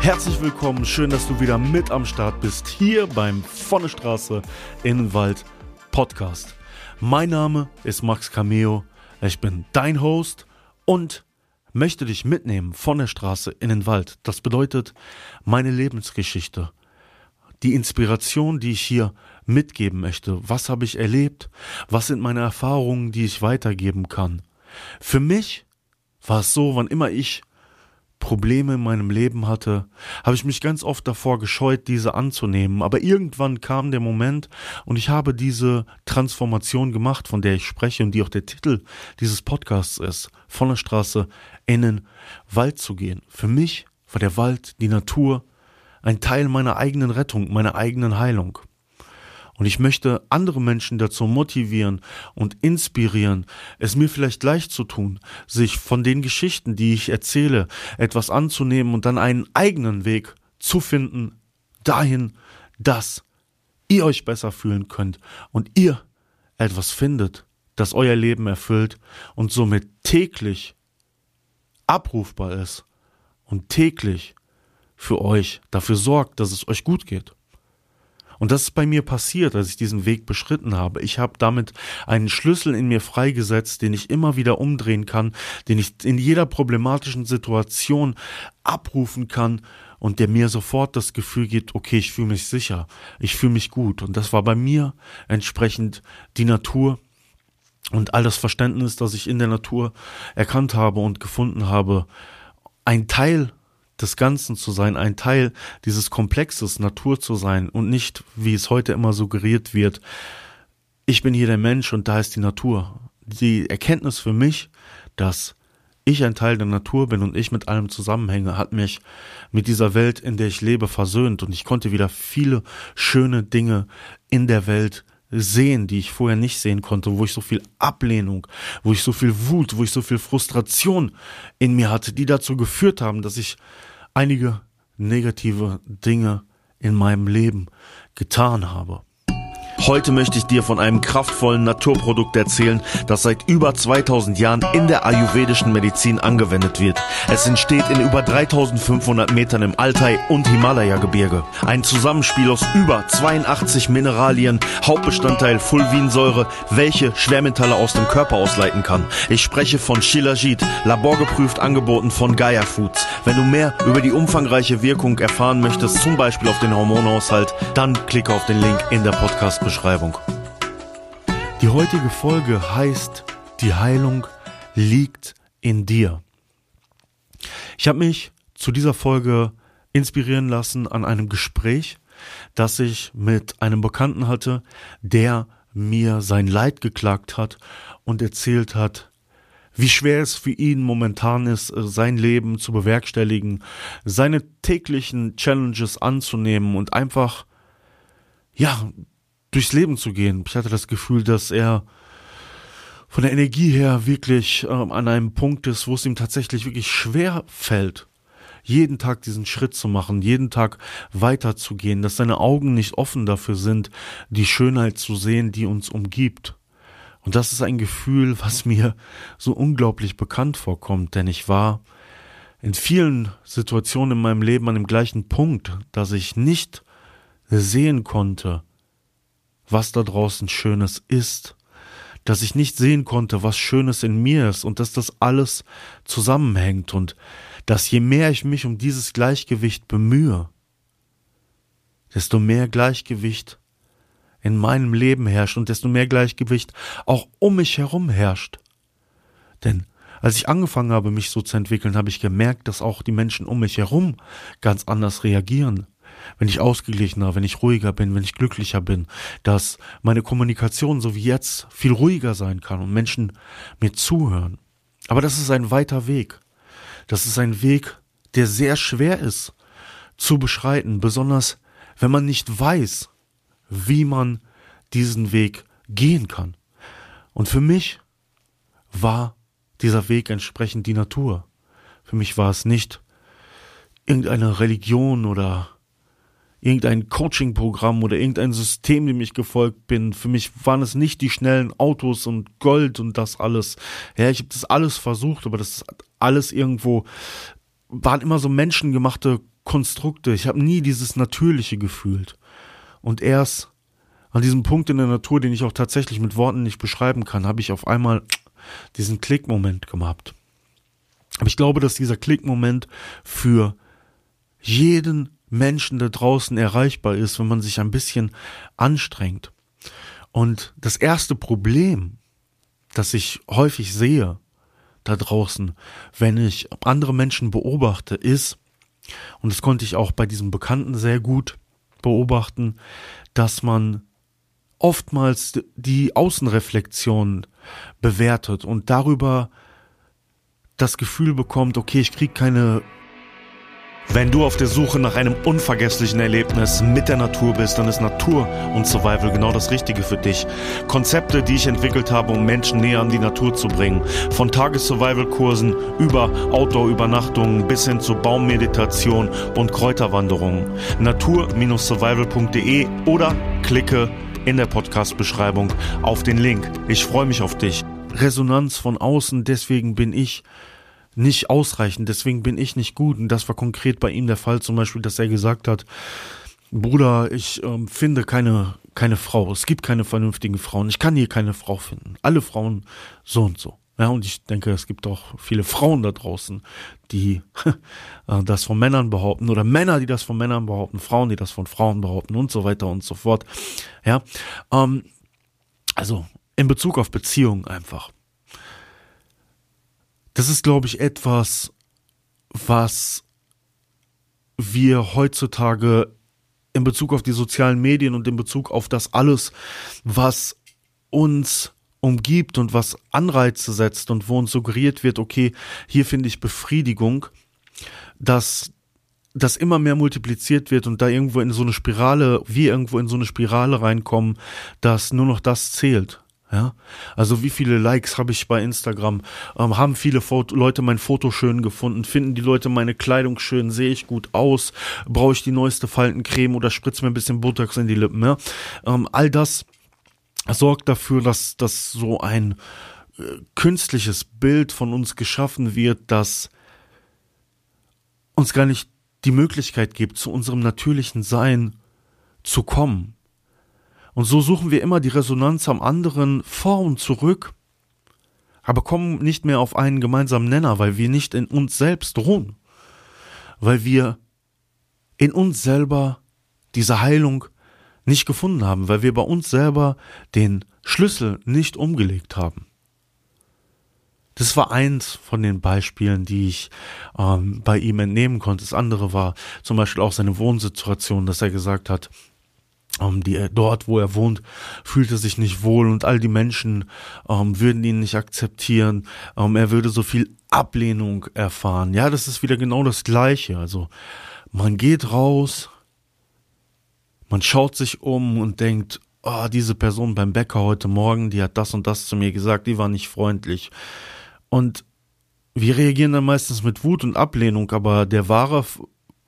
Herzlich willkommen, schön, dass du wieder mit am Start bist, hier beim Vonne Straße Innenwald Podcast. Mein Name ist Max Cameo, ich bin dein Host und möchte dich mitnehmen von der Straße in den Wald. Das bedeutet meine Lebensgeschichte, die Inspiration, die ich hier mitgeben möchte. Was habe ich erlebt? Was sind meine Erfahrungen, die ich weitergeben kann? Für mich war es so, wann immer ich Probleme in meinem Leben hatte, habe ich mich ganz oft davor gescheut, diese anzunehmen. Aber irgendwann kam der Moment und ich habe diese Transformation gemacht, von der ich spreche und die auch der Titel dieses Podcasts ist, von der Straße in den Wald zu gehen. Für mich war der Wald, die Natur, ein Teil meiner eigenen Rettung, meiner eigenen Heilung. Und ich möchte andere Menschen dazu motivieren und inspirieren, es mir vielleicht leicht zu tun, sich von den Geschichten, die ich erzähle, etwas anzunehmen und dann einen eigenen Weg zu finden, dahin, dass ihr euch besser fühlen könnt und ihr etwas findet, das euer Leben erfüllt und somit täglich abrufbar ist und täglich für euch dafür sorgt, dass es euch gut geht. Und das ist bei mir passiert, als ich diesen Weg beschritten habe. Ich habe damit einen Schlüssel in mir freigesetzt, den ich immer wieder umdrehen kann, den ich in jeder problematischen Situation abrufen kann und der mir sofort das Gefühl gibt, okay, ich fühle mich sicher, ich fühle mich gut. Und das war bei mir entsprechend die Natur und all das Verständnis, das ich in der Natur erkannt habe und gefunden habe, ein Teil des Ganzen zu sein, ein Teil dieses Komplexes Natur zu sein und nicht, wie es heute immer suggeriert wird, ich bin hier der Mensch und da ist die Natur. Die Erkenntnis für mich, dass ich ein Teil der Natur bin und ich mit allem zusammenhänge, hat mich mit dieser Welt, in der ich lebe, versöhnt und ich konnte wieder viele schöne Dinge in der Welt sehen, die ich vorher nicht sehen konnte, wo ich so viel Ablehnung, wo ich so viel Wut, wo ich so viel Frustration in mir hatte, die dazu geführt haben, dass ich einige negative Dinge in meinem Leben getan habe. Heute möchte ich dir von einem kraftvollen Naturprodukt erzählen, das seit über 2000 Jahren in der ayurvedischen Medizin angewendet wird. Es entsteht in über 3500 Metern im Altai und Himalaya-Gebirge. Ein Zusammenspiel aus über 82 Mineralien, Hauptbestandteil Fulvinsäure, welche Schwermetalle aus dem Körper ausleiten kann. Ich spreche von Shilajit, laborgeprüft angeboten von Gaia Foods. Wenn du mehr über die umfangreiche Wirkung erfahren möchtest, zum Beispiel auf den Hormonhaushalt, dann klicke auf den Link in der Podcast Beschreibung. Die heutige Folge heißt Die Heilung liegt in dir. Ich habe mich zu dieser Folge inspirieren lassen an einem Gespräch, das ich mit einem Bekannten hatte, der mir sein Leid geklagt hat und erzählt hat, wie schwer es für ihn momentan ist, sein Leben zu bewerkstelligen, seine täglichen Challenges anzunehmen und einfach, ja, durchs Leben zu gehen. Ich hatte das Gefühl, dass er von der Energie her wirklich ähm, an einem Punkt ist, wo es ihm tatsächlich wirklich schwer fällt, jeden Tag diesen Schritt zu machen, jeden Tag weiterzugehen, dass seine Augen nicht offen dafür sind, die Schönheit zu sehen, die uns umgibt. Und das ist ein Gefühl, was mir so unglaublich bekannt vorkommt, denn ich war in vielen Situationen in meinem Leben an dem gleichen Punkt, dass ich nicht sehen konnte, was da draußen Schönes ist, dass ich nicht sehen konnte, was Schönes in mir ist und dass das alles zusammenhängt und dass je mehr ich mich um dieses Gleichgewicht bemühe, desto mehr Gleichgewicht in meinem Leben herrscht und desto mehr Gleichgewicht auch um mich herum herrscht. Denn als ich angefangen habe, mich so zu entwickeln, habe ich gemerkt, dass auch die Menschen um mich herum ganz anders reagieren wenn ich ausgeglichener, wenn ich ruhiger bin, wenn ich glücklicher bin, dass meine Kommunikation so wie jetzt viel ruhiger sein kann und Menschen mir zuhören. Aber das ist ein weiter Weg. Das ist ein Weg, der sehr schwer ist, zu beschreiten, besonders wenn man nicht weiß, wie man diesen Weg gehen kann. Und für mich war dieser Weg entsprechend die Natur. Für mich war es nicht irgendeine Religion oder irgendein Coaching-Programm oder irgendein System, dem ich gefolgt bin. Für mich waren es nicht die schnellen Autos und Gold und das alles. Ja, ich habe das alles versucht, aber das alles irgendwo waren immer so menschengemachte Konstrukte. Ich habe nie dieses Natürliche gefühlt. Und erst an diesem Punkt in der Natur, den ich auch tatsächlich mit Worten nicht beschreiben kann, habe ich auf einmal diesen Klickmoment gemacht. Aber ich glaube, dass dieser Klickmoment für jeden Menschen da draußen erreichbar ist, wenn man sich ein bisschen anstrengt. Und das erste Problem, das ich häufig sehe da draußen, wenn ich andere Menschen beobachte, ist, und das konnte ich auch bei diesem Bekannten sehr gut beobachten, dass man oftmals die Außenreflexion bewertet und darüber das Gefühl bekommt, okay, ich kriege keine wenn du auf der Suche nach einem unvergesslichen Erlebnis mit der Natur bist, dann ist Natur und Survival genau das Richtige für dich. Konzepte, die ich entwickelt habe, um Menschen näher an die Natur zu bringen. Von Tages-Survival-Kursen über Outdoor-Übernachtungen bis hin zu Baummeditation und Kräuterwanderungen. Natur-survival.de oder klicke in der Podcast-Beschreibung auf den Link. Ich freue mich auf dich. Resonanz von außen, deswegen bin ich nicht ausreichend, deswegen bin ich nicht gut. Und das war konkret bei ihm der Fall, zum Beispiel, dass er gesagt hat, Bruder, ich ähm, finde keine, keine Frau. Es gibt keine vernünftigen Frauen. Ich kann hier keine Frau finden. Alle Frauen so und so. Ja, und ich denke, es gibt auch viele Frauen da draußen, die äh, das von Männern behaupten oder Männer, die das von Männern behaupten, Frauen, die das von Frauen behaupten und so weiter und so fort. Ja, ähm, also in Bezug auf Beziehungen einfach. Das ist, glaube ich, etwas, was wir heutzutage in Bezug auf die sozialen Medien und in Bezug auf das alles, was uns umgibt und was Anreize setzt und wo uns suggeriert wird, okay, hier finde ich Befriedigung, dass das immer mehr multipliziert wird und da irgendwo in so eine Spirale, wir irgendwo in so eine Spirale reinkommen, dass nur noch das zählt. Ja, also wie viele Likes habe ich bei Instagram? Ähm, haben viele Foto Leute mein Foto schön gefunden? Finden die Leute meine Kleidung schön? Sehe ich gut aus? Brauche ich die neueste Faltencreme oder spritze mir ein bisschen Botox in die Lippen? Ja? Ähm, all das sorgt dafür, dass, dass so ein äh, künstliches Bild von uns geschaffen wird, das uns gar nicht die Möglichkeit gibt, zu unserem natürlichen Sein zu kommen. Und so suchen wir immer die Resonanz am anderen vor und zurück, aber kommen nicht mehr auf einen gemeinsamen Nenner, weil wir nicht in uns selbst ruhen, weil wir in uns selber diese Heilung nicht gefunden haben, weil wir bei uns selber den Schlüssel nicht umgelegt haben. Das war eins von den Beispielen, die ich ähm, bei ihm entnehmen konnte. Das andere war zum Beispiel auch seine Wohnsituation, dass er gesagt hat, ähm, die, dort, wo er wohnt, fühlt er sich nicht wohl und all die Menschen ähm, würden ihn nicht akzeptieren. Ähm, er würde so viel Ablehnung erfahren. Ja, das ist wieder genau das Gleiche. Also man geht raus, man schaut sich um und denkt, oh, diese Person beim Bäcker heute Morgen, die hat das und das zu mir gesagt, die war nicht freundlich. Und wir reagieren dann meistens mit Wut und Ablehnung, aber der wahre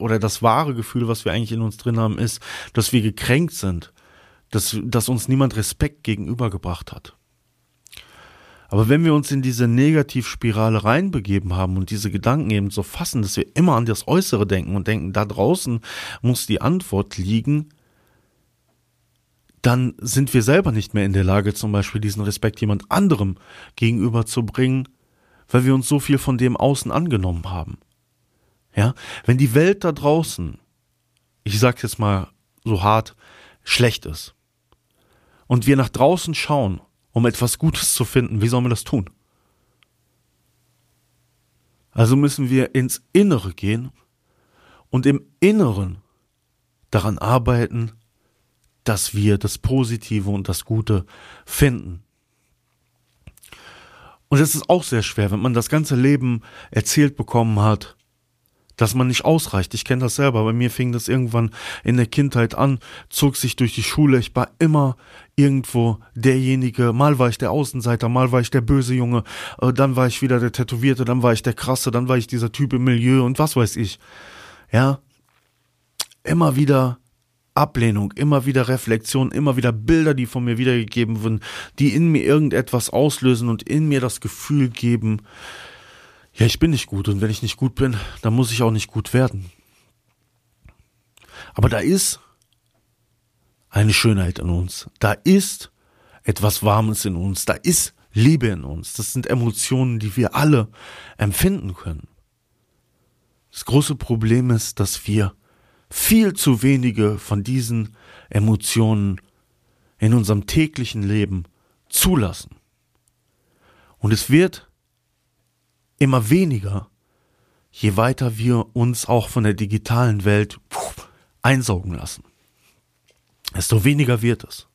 oder das wahre Gefühl, was wir eigentlich in uns drin haben, ist, dass wir gekränkt sind, dass, dass uns niemand Respekt gegenübergebracht hat. Aber wenn wir uns in diese Negativspirale reinbegeben haben und diese Gedanken eben so fassen, dass wir immer an das Äußere denken und denken, da draußen muss die Antwort liegen, dann sind wir selber nicht mehr in der Lage, zum Beispiel diesen Respekt jemand anderem gegenüberzubringen, weil wir uns so viel von dem Außen angenommen haben. Ja, wenn die Welt da draußen, ich sag's jetzt mal so hart, schlecht ist und wir nach draußen schauen, um etwas Gutes zu finden, wie sollen wir das tun? Also müssen wir ins Innere gehen und im Inneren daran arbeiten, dass wir das Positive und das Gute finden. Und es ist auch sehr schwer, wenn man das ganze Leben erzählt bekommen hat, dass man nicht ausreicht. Ich kenne das selber. Bei mir fing das irgendwann in der Kindheit an, zog sich durch die Schule. Ich war immer irgendwo derjenige. Mal war ich der Außenseiter, mal war ich der böse Junge, äh, dann war ich wieder der Tätowierte, dann war ich der Krasse, dann war ich dieser Typ im Milieu und was weiß ich. Ja, immer wieder Ablehnung, immer wieder Reflexion, immer wieder Bilder, die von mir wiedergegeben wurden, die in mir irgendetwas auslösen und in mir das Gefühl geben, ja, ich bin nicht gut und wenn ich nicht gut bin, dann muss ich auch nicht gut werden. Aber da ist eine Schönheit in uns. Da ist etwas Warmes in uns. Da ist Liebe in uns. Das sind Emotionen, die wir alle empfinden können. Das große Problem ist, dass wir viel zu wenige von diesen Emotionen in unserem täglichen Leben zulassen. Und es wird immer weniger, je weiter wir uns auch von der digitalen Welt einsaugen lassen. Desto weniger wird es.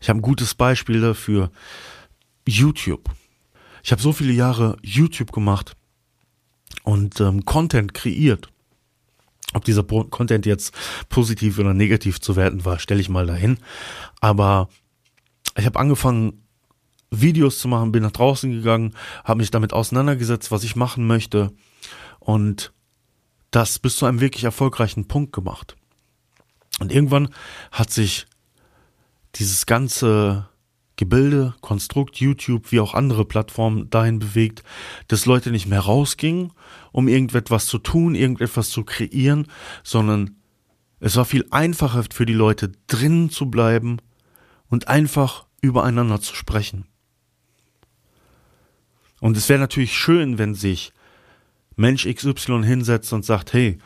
Ich habe ein gutes Beispiel dafür. YouTube. Ich habe so viele Jahre YouTube gemacht und ähm, Content kreiert. Ob dieser Content jetzt positiv oder negativ zu werten war, stelle ich mal dahin. Aber ich habe angefangen, Videos zu machen, bin nach draußen gegangen, habe mich damit auseinandergesetzt, was ich machen möchte und das bis zu einem wirklich erfolgreichen Punkt gemacht. Und irgendwann hat sich dieses ganze Gebilde, Konstrukt, YouTube, wie auch andere Plattformen dahin bewegt, dass Leute nicht mehr rausgingen, um irgendetwas zu tun, irgendetwas zu kreieren, sondern es war viel einfacher für die Leute drinnen zu bleiben und einfach übereinander zu sprechen. Und es wäre natürlich schön, wenn sich Mensch XY hinsetzt und sagt, hey,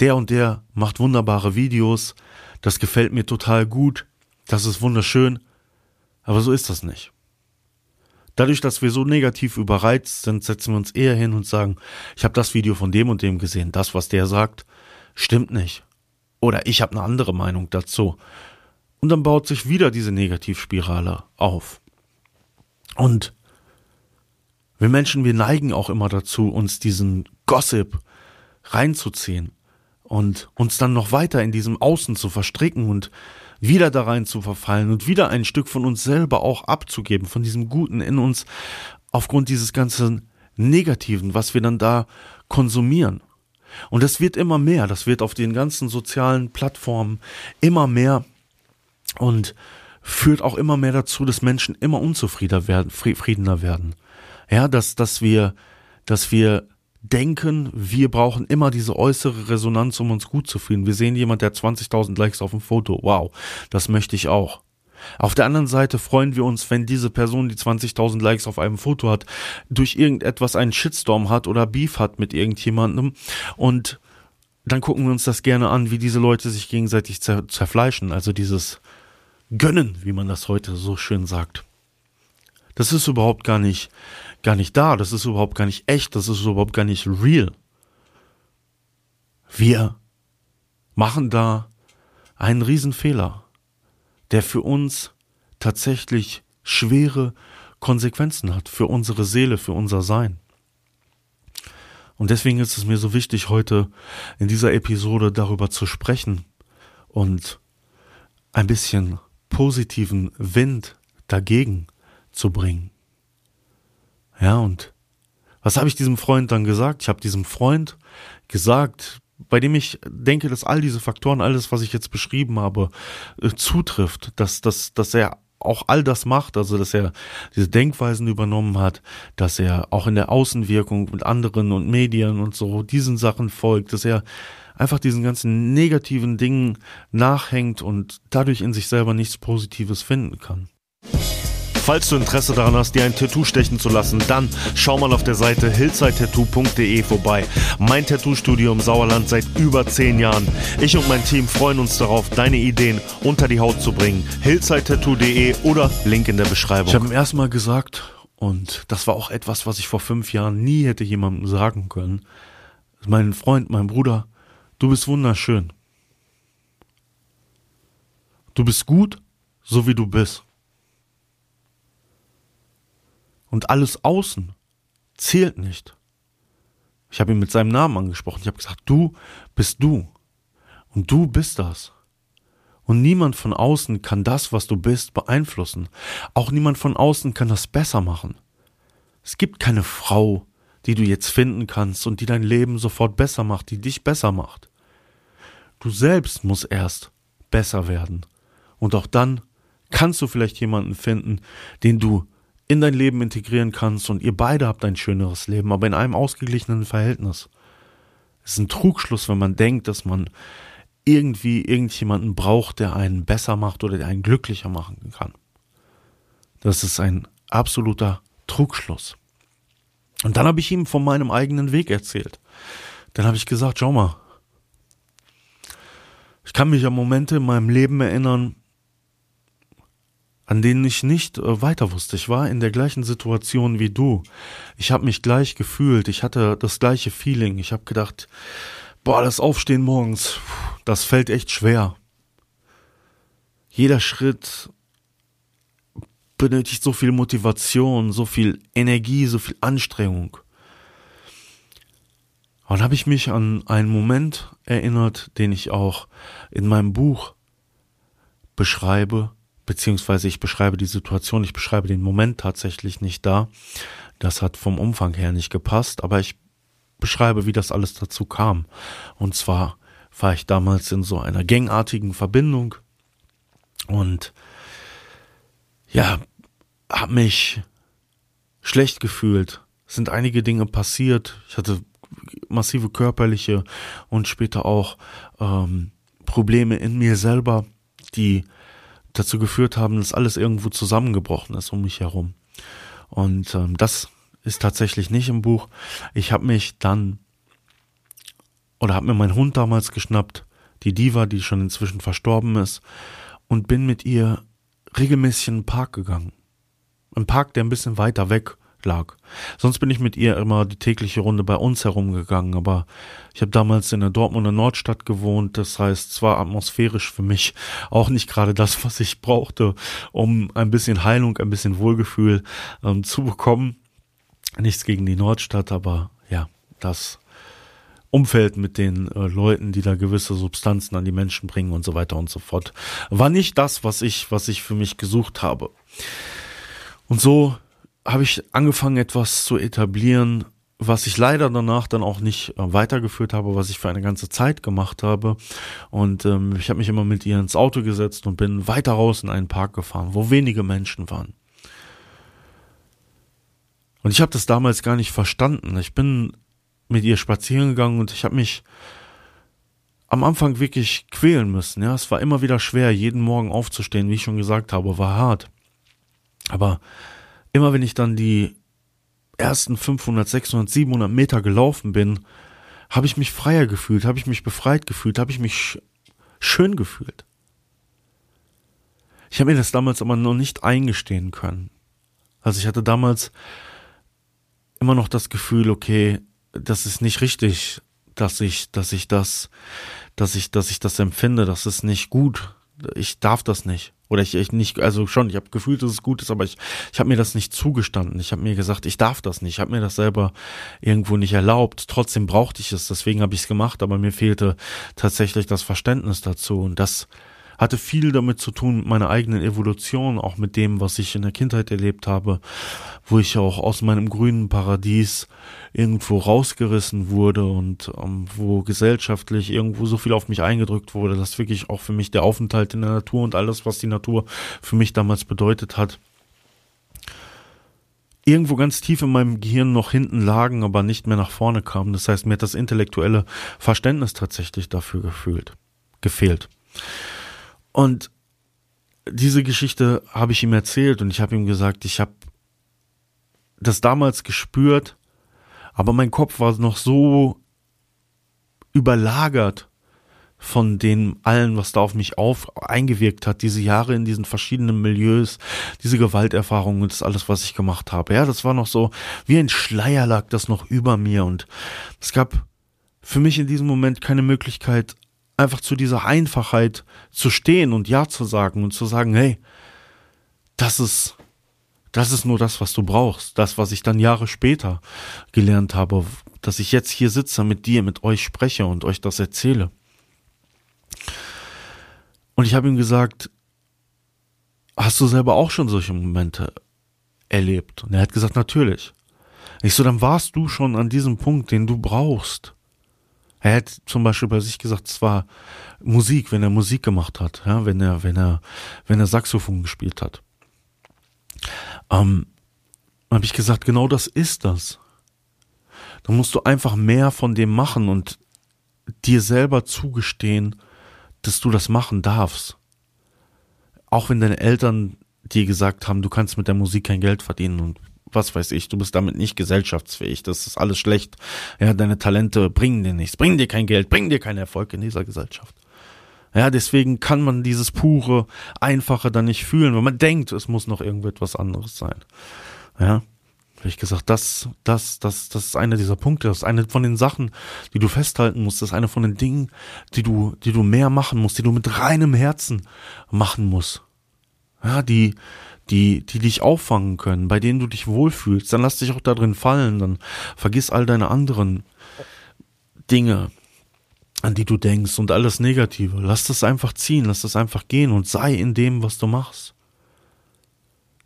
der und der macht wunderbare Videos, das gefällt mir total gut, das ist wunderschön, aber so ist das nicht. Dadurch, dass wir so negativ überreizt sind, setzen wir uns eher hin und sagen, ich habe das Video von dem und dem gesehen, das, was der sagt, stimmt nicht. Oder ich habe eine andere Meinung dazu. Und dann baut sich wieder diese Negativspirale auf. Und wir Menschen, wir neigen auch immer dazu, uns diesen Gossip reinzuziehen und uns dann noch weiter in diesem Außen zu verstricken und wieder da rein zu verfallen und wieder ein Stück von uns selber auch abzugeben, von diesem Guten in uns, aufgrund dieses ganzen Negativen, was wir dann da konsumieren. Und das wird immer mehr, das wird auf den ganzen sozialen Plattformen immer mehr und führt auch immer mehr dazu, dass Menschen immer unzufriedener werden, werden. Ja, dass, dass wir, dass wir denken, wir brauchen immer diese äußere Resonanz, um uns gut zu fühlen. Wir sehen jemand, der 20.000 Likes auf dem Foto. Wow, das möchte ich auch. Auf der anderen Seite freuen wir uns, wenn diese Person, die 20.000 Likes auf einem Foto hat, durch irgendetwas einen Shitstorm hat oder Beef hat mit irgendjemandem und dann gucken wir uns das gerne an, wie diese Leute sich gegenseitig zer zerfleischen, also dieses Gönnen, wie man das heute so schön sagt. Das ist überhaupt gar nicht gar nicht da, das ist überhaupt gar nicht echt, das ist überhaupt gar nicht real. Wir machen da einen Riesenfehler, der für uns tatsächlich schwere Konsequenzen hat, für unsere Seele, für unser Sein. Und deswegen ist es mir so wichtig, heute in dieser Episode darüber zu sprechen und ein bisschen positiven Wind dagegen zu bringen. Ja, und was habe ich diesem Freund dann gesagt? Ich habe diesem Freund gesagt, bei dem ich denke, dass all diese Faktoren, alles, was ich jetzt beschrieben habe, äh, zutrifft, dass, dass, dass er auch all das macht, also dass er diese Denkweisen übernommen hat, dass er auch in der Außenwirkung mit anderen und Medien und so diesen Sachen folgt, dass er einfach diesen ganzen negativen Dingen nachhängt und dadurch in sich selber nichts Positives finden kann. Falls du Interesse daran hast, dir ein Tattoo stechen zu lassen, dann schau mal auf der Seite hillsidetattoo.de vorbei. Mein Tattoo-Studio im Sauerland seit über 10 Jahren. Ich und mein Team freuen uns darauf, deine Ideen unter die Haut zu bringen. hillsidetattoo.de oder Link in der Beschreibung. Ich habe ihm erstmal gesagt, und das war auch etwas, was ich vor fünf Jahren nie hätte jemandem sagen können. Mein Freund, mein Bruder, du bist wunderschön. Du bist gut, so wie du bist. Und alles außen zählt nicht. Ich habe ihn mit seinem Namen angesprochen. Ich habe gesagt, du bist du. Und du bist das. Und niemand von außen kann das, was du bist, beeinflussen. Auch niemand von außen kann das besser machen. Es gibt keine Frau, die du jetzt finden kannst und die dein Leben sofort besser macht, die dich besser macht. Du selbst musst erst besser werden. Und auch dann kannst du vielleicht jemanden finden, den du in dein Leben integrieren kannst und ihr beide habt ein schöneres Leben, aber in einem ausgeglichenen Verhältnis. Es ist ein Trugschluss, wenn man denkt, dass man irgendwie irgendjemanden braucht, der einen besser macht oder der einen glücklicher machen kann. Das ist ein absoluter Trugschluss. Und dann habe ich ihm von meinem eigenen Weg erzählt. Dann habe ich gesagt, schau mal, ich kann mich an Momente in meinem Leben erinnern, an denen ich nicht äh, weiter wusste. Ich war in der gleichen Situation wie du. Ich habe mich gleich gefühlt, ich hatte das gleiche Feeling. Ich habe gedacht, boah, das Aufstehen morgens, das fällt echt schwer. Jeder Schritt benötigt so viel Motivation, so viel Energie, so viel Anstrengung. Und habe ich mich an einen Moment erinnert, den ich auch in meinem Buch beschreibe, beziehungsweise ich beschreibe die Situation, ich beschreibe den Moment tatsächlich nicht da. Das hat vom Umfang her nicht gepasst, aber ich beschreibe, wie das alles dazu kam. Und zwar war ich damals in so einer gangartigen Verbindung und ja, habe mich schlecht gefühlt. Es sind einige Dinge passiert. Ich hatte massive körperliche und später auch ähm, Probleme in mir selber, die dazu geführt haben, dass alles irgendwo zusammengebrochen ist um mich herum. Und ähm, das ist tatsächlich nicht im Buch. Ich habe mich dann oder habe mir meinen Hund damals geschnappt, die Diva, die schon inzwischen verstorben ist, und bin mit ihr regelmäßig in den Park gegangen. Ein Park, der ein bisschen weiter weg lag. Sonst bin ich mit ihr immer die tägliche Runde bei uns herumgegangen, aber ich habe damals in der Dortmunder Nordstadt gewohnt, das heißt, es war atmosphärisch für mich auch nicht gerade das, was ich brauchte, um ein bisschen Heilung, ein bisschen Wohlgefühl ähm, zu bekommen. Nichts gegen die Nordstadt, aber ja, das Umfeld mit den äh, Leuten, die da gewisse Substanzen an die Menschen bringen und so weiter und so fort, war nicht das, was ich, was ich für mich gesucht habe. Und so habe ich angefangen, etwas zu etablieren, was ich leider danach dann auch nicht äh, weitergeführt habe, was ich für eine ganze Zeit gemacht habe. Und ähm, ich habe mich immer mit ihr ins Auto gesetzt und bin weiter raus in einen Park gefahren, wo wenige Menschen waren. Und ich habe das damals gar nicht verstanden. Ich bin mit ihr spazieren gegangen und ich habe mich am Anfang wirklich quälen müssen. Ja, es war immer wieder schwer, jeden Morgen aufzustehen, wie ich schon gesagt habe, war hart. Aber immer wenn ich dann die ersten 500, 600, 700 Meter gelaufen bin, habe ich mich freier gefühlt, habe ich mich befreit gefühlt, habe ich mich schön gefühlt. Ich habe mir das damals aber noch nicht eingestehen können. Also ich hatte damals immer noch das Gefühl, okay, das ist nicht richtig, dass ich, dass ich das, dass ich, dass ich das empfinde, das ist nicht gut. Ich darf das nicht. Oder ich, ich nicht, also schon, ich habe gefühlt, dass es gut ist, aber ich, ich habe mir das nicht zugestanden. Ich habe mir gesagt, ich darf das nicht. Ich habe mir das selber irgendwo nicht erlaubt. Trotzdem brauchte ich es, deswegen habe ich es gemacht, aber mir fehlte tatsächlich das Verständnis dazu. Und das hatte viel damit zu tun mit meiner eigenen Evolution, auch mit dem, was ich in der Kindheit erlebt habe, wo ich auch aus meinem grünen Paradies irgendwo rausgerissen wurde und ähm, wo gesellschaftlich irgendwo so viel auf mich eingedrückt wurde, dass wirklich auch für mich der Aufenthalt in der Natur und alles, was die Natur für mich damals bedeutet hat, irgendwo ganz tief in meinem Gehirn noch hinten lagen, aber nicht mehr nach vorne kamen. Das heißt, mir hat das intellektuelle Verständnis tatsächlich dafür gefühlt, gefehlt. Und diese Geschichte habe ich ihm erzählt und ich habe ihm gesagt, ich habe das damals gespürt, aber mein Kopf war noch so überlagert von dem allen, was da auf mich auf eingewirkt hat, diese Jahre in diesen verschiedenen Milieus, diese Gewalterfahrungen und das alles, was ich gemacht habe. Ja, das war noch so, wie ein Schleier lag das noch über mir und es gab für mich in diesem Moment keine Möglichkeit, einfach zu dieser Einfachheit zu stehen und Ja zu sagen und zu sagen, hey, das ist, das ist nur das, was du brauchst. Das, was ich dann Jahre später gelernt habe, dass ich jetzt hier sitze mit dir, mit euch spreche und euch das erzähle. Und ich habe ihm gesagt, hast du selber auch schon solche Momente erlebt? Und er hat gesagt, natürlich. Ich so, dann warst du schon an diesem Punkt, den du brauchst. Er hat zum Beispiel bei sich gesagt, es war Musik, wenn er Musik gemacht hat, ja, wenn er, wenn er, wenn er Saxophon gespielt hat. Ähm, habe ich gesagt, genau das ist das. Da musst du einfach mehr von dem machen und dir selber zugestehen, dass du das machen darfst. Auch wenn deine Eltern dir gesagt haben, du kannst mit der Musik kein Geld verdienen und was weiß ich, du bist damit nicht gesellschaftsfähig, das ist alles schlecht. Ja, deine Talente bringen dir nichts, bringen dir kein Geld, bringen dir keinen Erfolg in dieser Gesellschaft. Ja, deswegen kann man dieses pure, einfache dann nicht fühlen, weil man denkt, es muss noch irgendetwas anderes sein. Ja, habe ich gesagt, das, das, das, das ist einer dieser Punkte, das ist eine von den Sachen, die du festhalten musst, das ist eine von den Dingen, die du, die du mehr machen musst, die du mit reinem Herzen machen musst. Ja, die, die, die dich auffangen können, bei denen du dich wohlfühlst, dann lass dich auch da drin fallen, dann vergiss all deine anderen Dinge, an die du denkst und alles Negative. Lass das einfach ziehen, lass das einfach gehen und sei in dem, was du machst.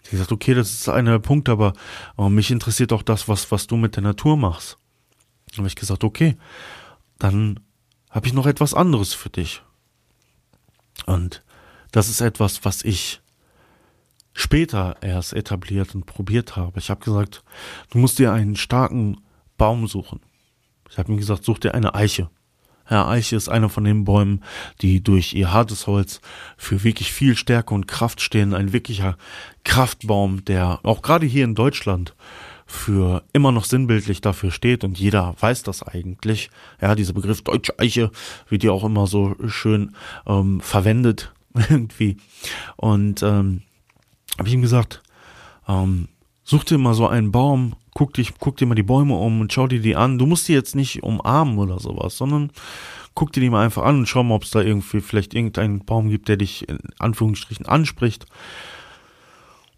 Ich gesagt, okay, das ist einer der Punkte, aber, aber mich interessiert auch das, was, was du mit der Natur machst. Dann habe ich gesagt, okay, dann habe ich noch etwas anderes für dich. Und das ist etwas, was ich später erst etabliert und probiert habe. Ich habe gesagt, du musst dir einen starken Baum suchen. Ich habe ihm gesagt, such dir eine Eiche. Ja, Eiche ist einer von den Bäumen, die durch ihr hartes Holz für wirklich viel Stärke und Kraft stehen. Ein wirklicher Kraftbaum, der auch gerade hier in Deutschland für immer noch sinnbildlich dafür steht und jeder weiß das eigentlich. Ja, dieser Begriff deutsche Eiche wird ja auch immer so schön ähm, verwendet irgendwie. Und ähm, habe ich ihm gesagt, ähm, such dir mal so einen Baum, guck, dich, guck dir mal die Bäume um und schau dir die an. Du musst die jetzt nicht umarmen oder sowas, sondern guck dir die mal einfach an und schau mal, ob es da irgendwie vielleicht irgendeinen Baum gibt, der dich in Anführungsstrichen anspricht.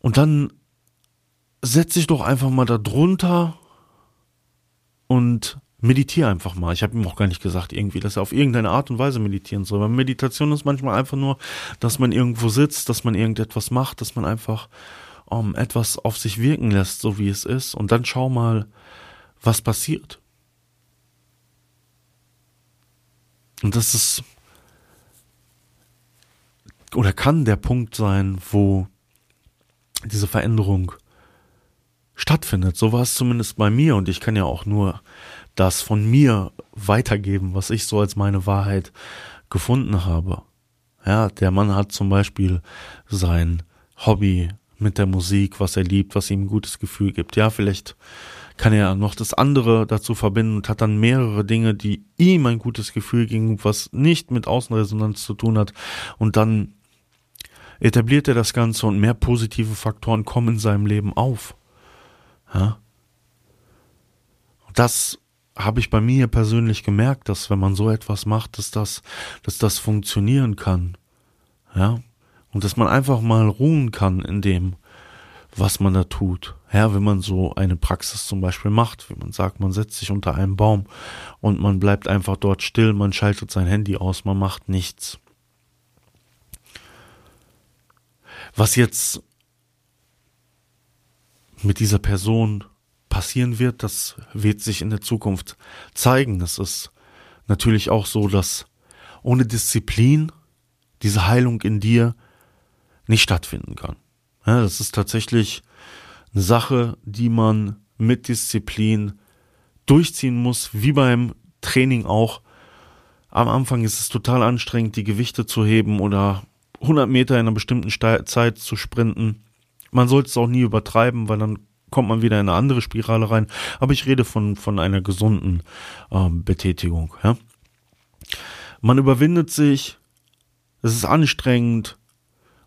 Und dann setz dich doch einfach mal da drunter und meditiere einfach mal. Ich habe ihm auch gar nicht gesagt, irgendwie, dass er auf irgendeine Art und Weise meditieren soll. Weil Meditation ist manchmal einfach nur, dass man irgendwo sitzt, dass man irgendetwas macht, dass man einfach um, ähm, etwas auf sich wirken lässt, so wie es ist. Und dann schau mal, was passiert. Und das ist oder kann der Punkt sein, wo diese Veränderung stattfindet. So war es zumindest bei mir und ich kann ja auch nur das von mir weitergeben, was ich so als meine Wahrheit gefunden habe. Ja, der Mann hat zum Beispiel sein Hobby mit der Musik, was er liebt, was ihm ein gutes Gefühl gibt. Ja, vielleicht kann er noch das andere dazu verbinden und hat dann mehrere Dinge, die ihm ein gutes Gefühl geben, was nicht mit Außenresonanz zu tun hat. Und dann etabliert er das Ganze und mehr positive Faktoren kommen in seinem Leben auf. Ja. Das habe ich bei mir persönlich gemerkt, dass wenn man so etwas macht, dass das, dass das funktionieren kann. Ja. Und dass man einfach mal ruhen kann in dem, was man da tut. Ja, wenn man so eine Praxis zum Beispiel macht, wie man sagt, man setzt sich unter einem Baum und man bleibt einfach dort still, man schaltet sein Handy aus, man macht nichts. Was jetzt mit dieser Person passieren wird, das wird sich in der Zukunft zeigen. Es ist natürlich auch so, dass ohne Disziplin diese Heilung in dir nicht stattfinden kann. Ja, das ist tatsächlich eine Sache, die man mit Disziplin durchziehen muss, wie beim Training auch. Am Anfang ist es total anstrengend, die Gewichte zu heben oder 100 Meter in einer bestimmten Zeit zu sprinten. Man sollte es auch nie übertreiben, weil dann kommt man wieder in eine andere Spirale rein. Aber ich rede von, von einer gesunden ähm, Betätigung. Ja? Man überwindet sich, es ist anstrengend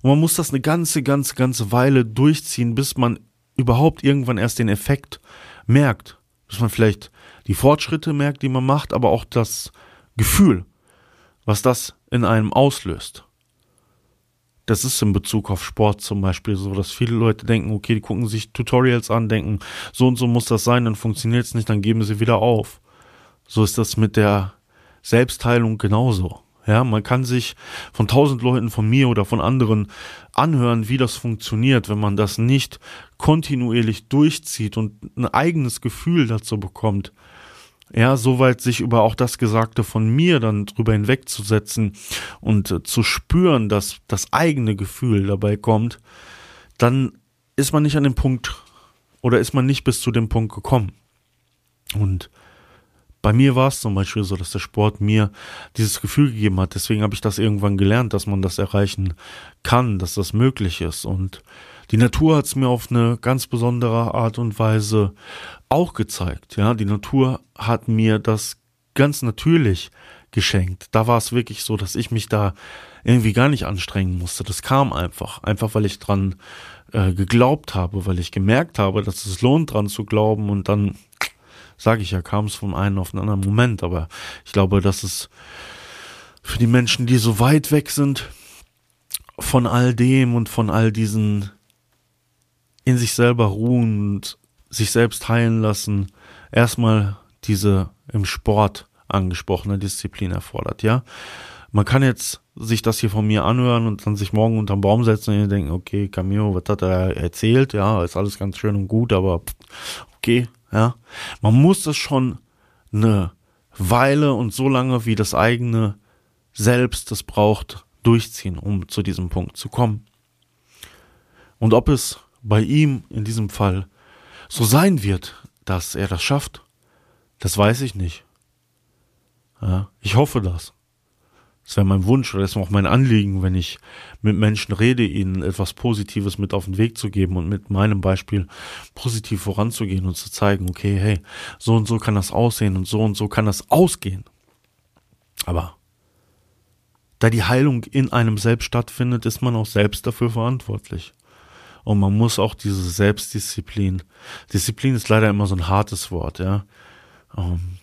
und man muss das eine ganze, ganze, ganze Weile durchziehen, bis man überhaupt irgendwann erst den Effekt merkt. Bis man vielleicht die Fortschritte merkt, die man macht, aber auch das Gefühl, was das in einem auslöst das ist in Bezug auf Sport zum Beispiel so, dass viele Leute denken, okay, die gucken sich Tutorials an, denken, so und so muss das sein, dann funktioniert es nicht, dann geben sie wieder auf. so ist das mit der Selbstheilung genauso. Ja, man kann sich von tausend Leuten, von mir oder von anderen anhören, wie das funktioniert, wenn man das nicht kontinuierlich durchzieht und ein eigenes Gefühl dazu bekommt. Ja, soweit sich über auch das Gesagte von mir dann drüber hinwegzusetzen und äh, zu spüren, dass das eigene Gefühl dabei kommt, dann ist man nicht an dem Punkt oder ist man nicht bis zu dem Punkt gekommen. Und bei mir war es zum Beispiel so, dass der Sport mir dieses Gefühl gegeben hat. Deswegen habe ich das irgendwann gelernt, dass man das erreichen kann, dass das möglich ist. Und die Natur hat es mir auf eine ganz besondere Art und Weise auch gezeigt. Ja, die Natur hat mir das ganz natürlich geschenkt. Da war es wirklich so, dass ich mich da irgendwie gar nicht anstrengen musste. Das kam einfach. Einfach weil ich dran äh, geglaubt habe, weil ich gemerkt habe, dass es lohnt, dran zu glauben und dann sage ich ja, kam es von einem auf einen anderen Moment. Aber ich glaube, dass es für die Menschen, die so weit weg sind von all dem und von all diesen in sich selber ruhen und sich selbst heilen lassen, erstmal diese im Sport angesprochene Disziplin erfordert, ja. Man kann jetzt sich das hier von mir anhören und dann sich morgen unterm Baum setzen und denken, okay, Camilo, was hat er erzählt? Ja, ist alles ganz schön und gut, aber okay, ja. Man muss das schon eine Weile und so lange, wie das eigene Selbst es braucht, durchziehen, um zu diesem Punkt zu kommen. Und ob es bei ihm in diesem Fall so sein wird, dass er das schafft, das weiß ich nicht. Ja, ich hoffe das. Das wäre mein Wunsch oder das ist auch mein Anliegen, wenn ich mit Menschen rede, ihnen etwas Positives mit auf den Weg zu geben und mit meinem Beispiel positiv voranzugehen und zu zeigen, okay, hey, so und so kann das aussehen und so und so kann das ausgehen. Aber da die Heilung in einem selbst stattfindet, ist man auch selbst dafür verantwortlich. Und man muss auch diese Selbstdisziplin, Disziplin ist leider immer so ein hartes Wort, ja. Ähm,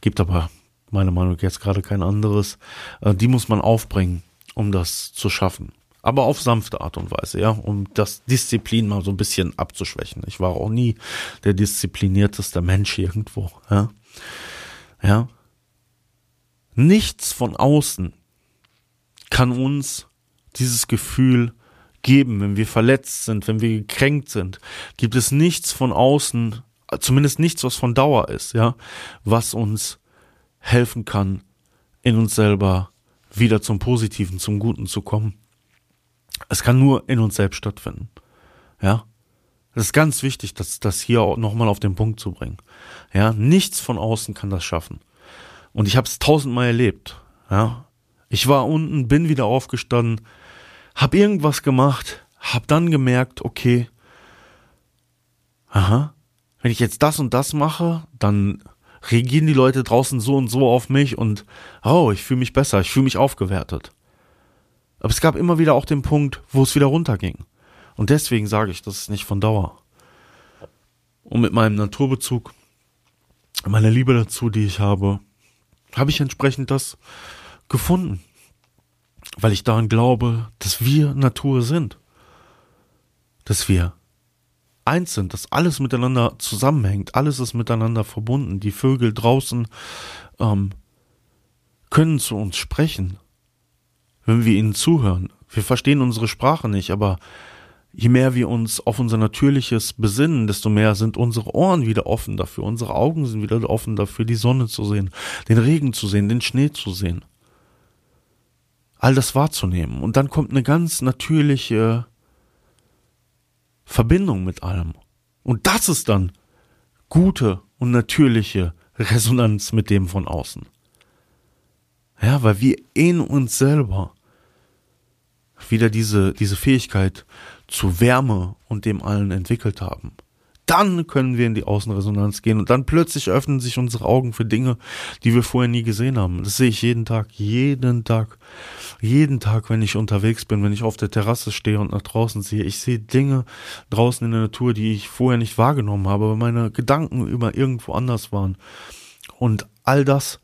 gibt aber meiner Meinung nach jetzt gerade kein anderes. Äh, die muss man aufbringen, um das zu schaffen. Aber auf sanfte Art und Weise, ja, um das Disziplin mal so ein bisschen abzuschwächen. Ich war auch nie der disziplinierteste Mensch irgendwo, ja. Ja. Nichts von außen kann uns dieses Gefühl geben, wenn wir verletzt sind, wenn wir gekränkt sind. Gibt es nichts von außen, zumindest nichts, was von Dauer ist, ja, was uns helfen kann, in uns selber wieder zum Positiven, zum Guten zu kommen. Es kann nur in uns selbst stattfinden. Ja. Es ist ganz wichtig, das, das hier nochmal auf den Punkt zu bringen. Ja. Nichts von außen kann das schaffen. Und ich habe es tausendmal erlebt. Ja. Ich war unten, bin wieder aufgestanden, hab irgendwas gemacht, hab dann gemerkt, okay, aha, wenn ich jetzt das und das mache, dann reagieren die Leute draußen so und so auf mich und oh, ich fühle mich besser, ich fühle mich aufgewertet. Aber es gab immer wieder auch den Punkt, wo es wieder runterging. Und deswegen sage ich, das ist nicht von Dauer. Und mit meinem Naturbezug, meiner Liebe dazu, die ich habe, habe ich entsprechend das gefunden. Weil ich daran glaube, dass wir Natur sind. Dass wir eins sind, dass alles miteinander zusammenhängt, alles ist miteinander verbunden. Die Vögel draußen ähm, können zu uns sprechen, wenn wir ihnen zuhören. Wir verstehen unsere Sprache nicht, aber je mehr wir uns auf unser Natürliches besinnen, desto mehr sind unsere Ohren wieder offen dafür, unsere Augen sind wieder offen dafür, die Sonne zu sehen, den Regen zu sehen, den Schnee zu sehen. All das wahrzunehmen. Und dann kommt eine ganz natürliche Verbindung mit allem. Und das ist dann gute und natürliche Resonanz mit dem von außen. Ja, weil wir in uns selber wieder diese, diese Fähigkeit zu Wärme und dem allen entwickelt haben dann können wir in die Außenresonanz gehen und dann plötzlich öffnen sich unsere Augen für Dinge, die wir vorher nie gesehen haben. Das sehe ich jeden Tag, jeden Tag, jeden Tag, wenn ich unterwegs bin, wenn ich auf der Terrasse stehe und nach draußen sehe. Ich sehe Dinge draußen in der Natur, die ich vorher nicht wahrgenommen habe, weil meine Gedanken immer irgendwo anders waren. Und all das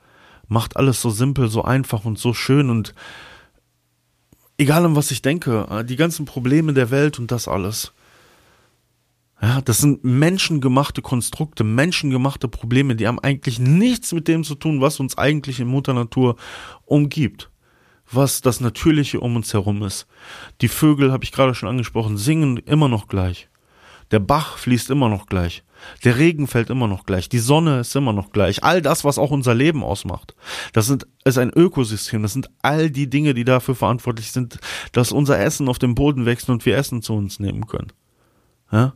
macht alles so simpel, so einfach und so schön und egal an was ich denke, die ganzen Probleme der Welt und das alles Ja, das sind menschengemachte Konstrukte, menschengemachte Probleme, die haben eigentlich nichts mit dem zu tun, was uns eigentlich in Mutter Natur umgibt. Was das Natürliche um uns herum ist. Die Vögel, habe ich gerade schon angesprochen, singen immer noch gleich. Der Bach fließt immer noch gleich. Der Regen fällt immer noch gleich. Die Sonne ist immer noch gleich. All das, was auch unser Leben ausmacht. Das sind, ist ein Ökosystem. Das sind all die Dinge, die dafür verantwortlich sind, dass unser Essen auf dem Boden wächst und wir Essen zu uns nehmen können. Ja?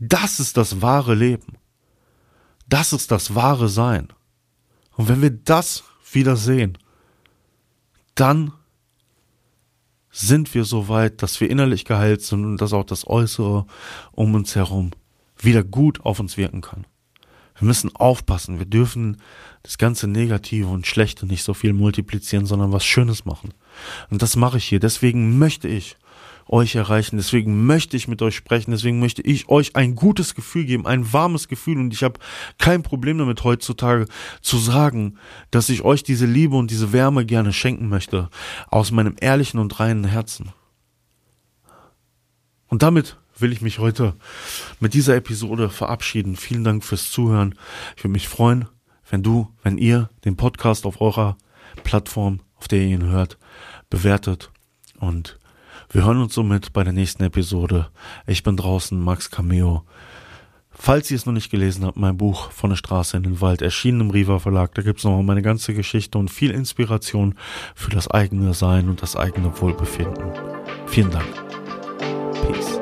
Das ist das wahre Leben. Das ist das wahre Sein. Und wenn wir das wieder sehen, dann sind wir so weit, dass wir innerlich geheilt sind und dass auch das Äußere um uns herum wieder gut auf uns wirken kann. Wir müssen aufpassen. Wir dürfen das ganze Negative und Schlechte nicht so viel multiplizieren, sondern was Schönes machen. Und das mache ich hier. Deswegen möchte ich euch erreichen. Deswegen möchte ich mit euch sprechen. Deswegen möchte ich euch ein gutes Gefühl geben, ein warmes Gefühl. Und ich habe kein Problem damit heutzutage zu sagen, dass ich euch diese Liebe und diese Wärme gerne schenken möchte. Aus meinem ehrlichen und reinen Herzen. Und damit will ich mich heute mit dieser Episode verabschieden. Vielen Dank fürs Zuhören. Ich würde mich freuen, wenn du, wenn ihr den Podcast auf eurer Plattform, auf der ihr ihn hört, bewertet und wir hören uns somit bei der nächsten Episode. Ich bin draußen, Max Cameo. Falls ihr es noch nicht gelesen habt, mein Buch von der Straße in den Wald, erschienen im Riva Verlag, da gibt es noch meine ganze Geschichte und viel Inspiration für das eigene Sein und das eigene Wohlbefinden. Vielen Dank. Peace.